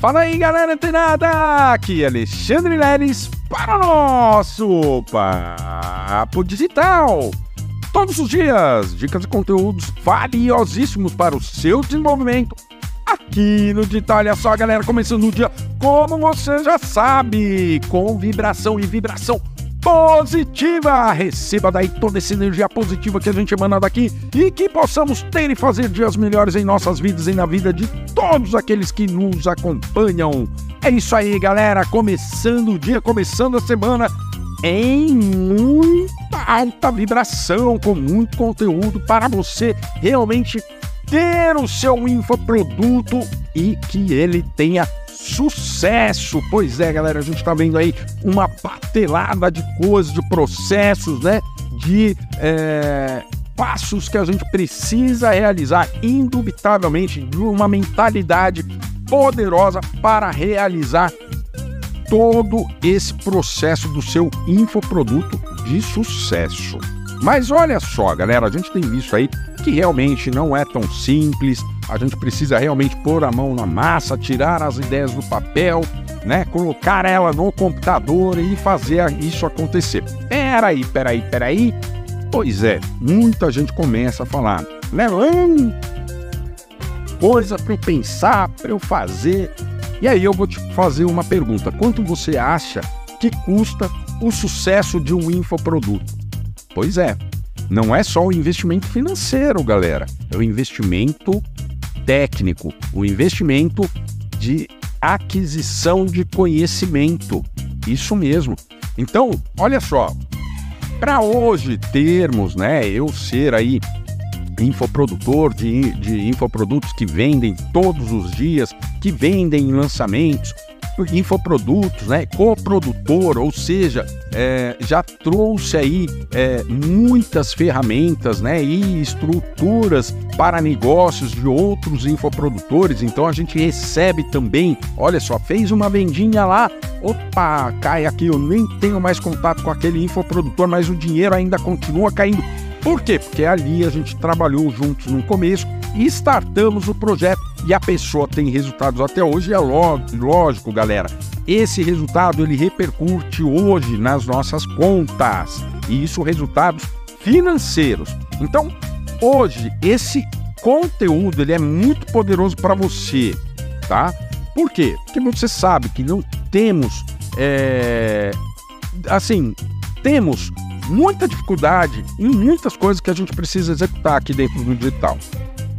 Fala aí, galera antenada! Aqui é Alexandre Leles para o nosso Papo Digital. Todos os dias, dicas e conteúdos valiosíssimos para o seu desenvolvimento aqui no Digital. Olha só, galera, começando o dia, como você já sabe, com vibração e vibração positiva. Receba daí toda essa energia positiva que a gente emana daqui e que possamos ter e fazer dias melhores em nossas vidas e na vida de todos aqueles que nos acompanham. É isso aí, galera. Começando o dia, começando a semana em muita alta vibração, com muito conteúdo para você realmente ter o seu infoproduto e que ele tenha sucesso. Pois é, galera, a gente está vendo aí uma patelada de coisas, de processos, né? De é, passos que a gente precisa realizar, indubitavelmente, de uma mentalidade poderosa para realizar todo esse processo do seu infoproduto de sucesso. Mas olha só, galera, a gente tem visto aí que realmente não é tão simples. A gente precisa realmente pôr a mão na massa, tirar as ideias do papel, né? Colocar ela no computador e fazer isso acontecer. Peraí, peraí, peraí. Pois é, muita gente começa a falar, né? Coisa para eu pensar, para eu fazer. E aí eu vou te fazer uma pergunta: quanto você acha que custa o sucesso de um infoproduto? Pois é, não é só o investimento financeiro, galera. É o investimento técnico, o investimento de aquisição de conhecimento. Isso mesmo. Então, olha só, para hoje termos, né, eu ser aí infoprodutor de, de infoprodutos que vendem todos os dias, que vendem lançamentos, infoprodutos, né? Coprodutor, ou seja, é, já trouxe aí é, muitas ferramentas, né? E estruturas para negócios de outros infoprodutores. Então a gente recebe também, olha só, fez uma vendinha lá, opa, cai aqui, eu nem tenho mais contato com aquele infoprodutor, mas o dinheiro ainda continua caindo. Por quê? Porque ali a gente trabalhou juntos no começo e startamos o projeto e a pessoa tem resultados até hoje, é lógico, galera. Esse resultado ele repercute hoje nas nossas contas e isso resultados financeiros. Então, hoje esse conteúdo ele é muito poderoso para você, tá? Por quê? Porque você sabe que não temos, é, assim, temos muita dificuldade em muitas coisas que a gente precisa executar aqui dentro do digital,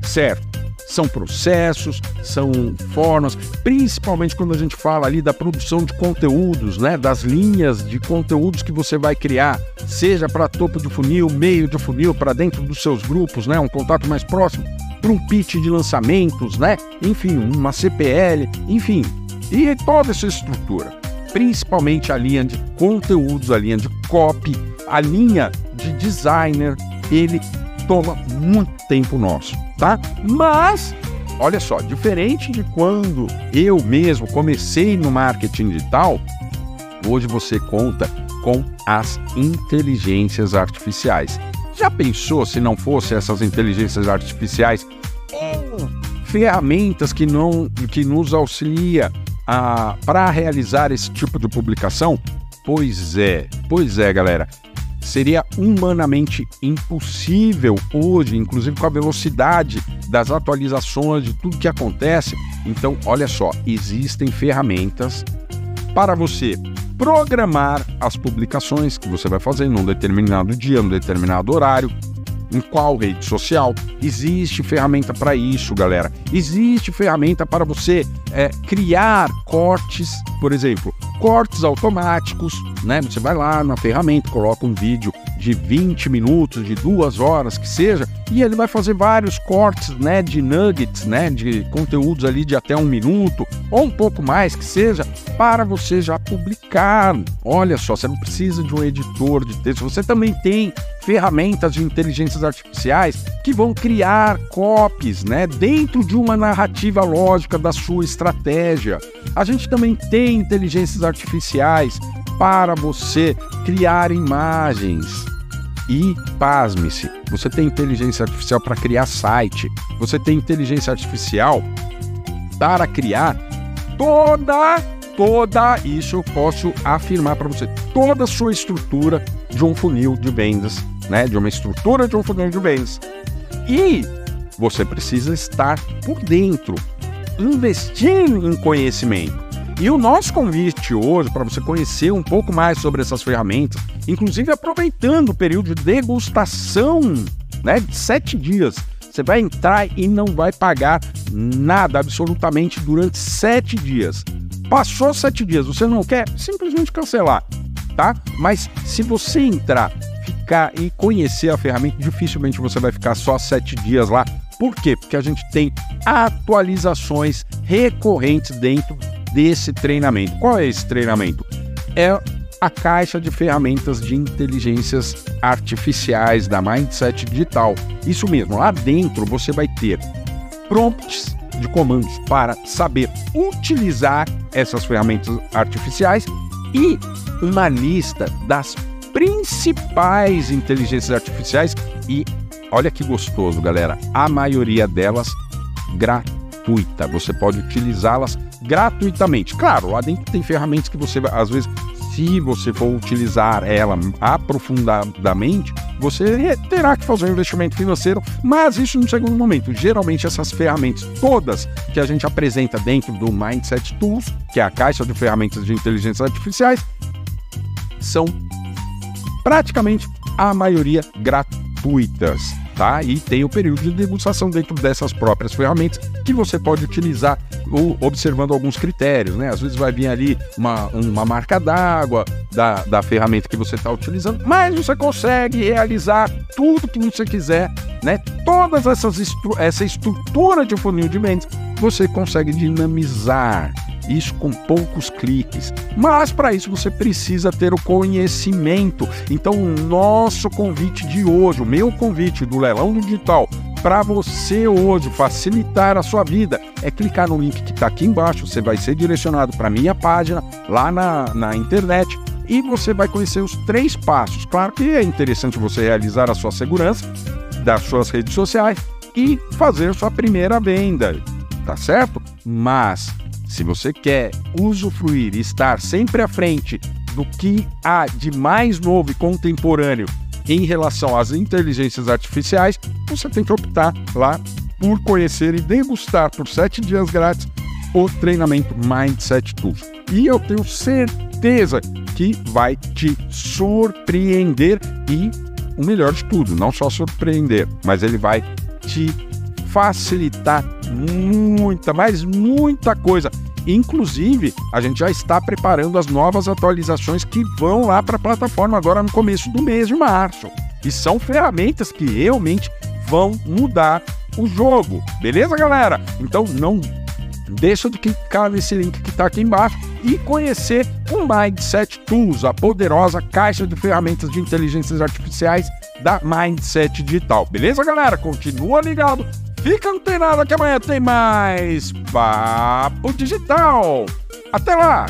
certo? São processos, são formas, principalmente quando a gente fala ali da produção de conteúdos, né? Das linhas de conteúdos que você vai criar, seja para topo do funil, meio do funil, para dentro dos seus grupos, né? Um contato mais próximo, para um pitch de lançamentos, né? Enfim, uma CPL, enfim, e toda essa estrutura principalmente a linha de conteúdos, a linha de copy, a linha de designer, ele toma muito tempo nosso, tá? Mas olha só, diferente de quando eu mesmo comecei no marketing digital, hoje você conta com as inteligências artificiais. Já pensou se não fosse essas inteligências artificiais ou ferramentas que não que nos auxilia para realizar esse tipo de publicação? Pois é, pois é, galera seria humanamente impossível hoje, inclusive com a velocidade das atualizações, de tudo que acontece. Então, olha só, existem ferramentas para você programar as publicações que você vai fazer num determinado dia, num determinado horário, em qual rede social. Existe ferramenta para isso, galera. Existe ferramenta para você é, criar cortes, por exemplo, cortes automáticos, né? Você vai lá na ferramenta, coloca um vídeo de 20 minutos, de duas horas, que seja, e ele vai fazer vários cortes, né, de nuggets, né, de conteúdos ali de até um minuto ou um pouco mais que seja, para você já publicar. Olha só, você não precisa de um editor de texto, você também tem ferramentas de inteligências artificiais que vão criar copies, né, dentro de uma narrativa lógica da sua estratégia. A gente também tem inteligências artificiais para você criar imagens. E pasme-se, você tem inteligência artificial para criar site, você tem inteligência artificial para criar toda, toda, isso eu posso afirmar para você, toda a sua estrutura de um funil de vendas, né? De uma estrutura de um funil de vendas. E você precisa estar por dentro, investindo em conhecimento. E o nosso convite hoje para você conhecer um pouco mais sobre essas ferramentas, inclusive aproveitando o período de degustação, né, de sete dias, você vai entrar e não vai pagar nada absolutamente durante sete dias. Passou sete dias, você não quer simplesmente cancelar, tá? Mas se você entrar, ficar e conhecer a ferramenta, dificilmente você vai ficar só sete dias lá. Por quê? Porque a gente tem atualizações recorrentes dentro desse treinamento. Qual é esse treinamento? É a caixa de ferramentas de inteligências artificiais da Mindset Digital. Isso mesmo, lá dentro você vai ter prompts de comandos para saber utilizar essas ferramentas artificiais e uma lista das principais inteligências artificiais e olha que gostoso, galera, a maioria delas gratuita. Você pode utilizá-las gratuitamente. Claro, lá dentro tem ferramentas que você, às vezes, se você for utilizar ela aprofundadamente, você terá que fazer um investimento financeiro, mas isso no segundo momento. Geralmente essas ferramentas todas que a gente apresenta dentro do Mindset Tools, que é a caixa de ferramentas de inteligência artificiais, são praticamente a maioria gratuitas tá? E tem o período de degustação dentro dessas próprias ferramentas que você pode utilizar observando alguns critérios, né? Às vezes vai vir ali uma, uma marca d'água da, da ferramenta que você está utilizando, mas você consegue realizar tudo que você quiser, né? Todas essas estru essa estrutura de funil de vendas você consegue dinamizar isso com poucos cliques. Mas para isso você precisa ter o conhecimento. Então, o nosso convite de hoje, o meu convite do Leilão Digital, para você hoje facilitar a sua vida é clicar no link que está aqui embaixo. Você vai ser direcionado para minha página lá na, na internet e você vai conhecer os três passos. Claro que é interessante você realizar a sua segurança das suas redes sociais e fazer sua primeira venda, tá certo? Mas se você quer usufruir e estar sempre à frente do que há de mais novo e contemporâneo em relação às inteligências artificiais, você tem que optar lá por conhecer e degustar por sete dias grátis o treinamento Mindset Tools. E eu tenho certeza que vai te surpreender e o melhor de tudo, não só surpreender, mas ele vai te facilitar muita, mas muita coisa. Inclusive, a gente já está preparando as novas atualizações que vão lá para a plataforma agora no começo do mês de março. E são ferramentas que realmente vão mudar o jogo. Beleza, galera? Então não deixa de clicar nesse link que está aqui embaixo e conhecer o Mindset Tools, a poderosa caixa de ferramentas de inteligências artificiais da Mindset Digital. Beleza, galera? Continua ligado Fica antenado que amanhã tem mais Papo Digital. Até lá!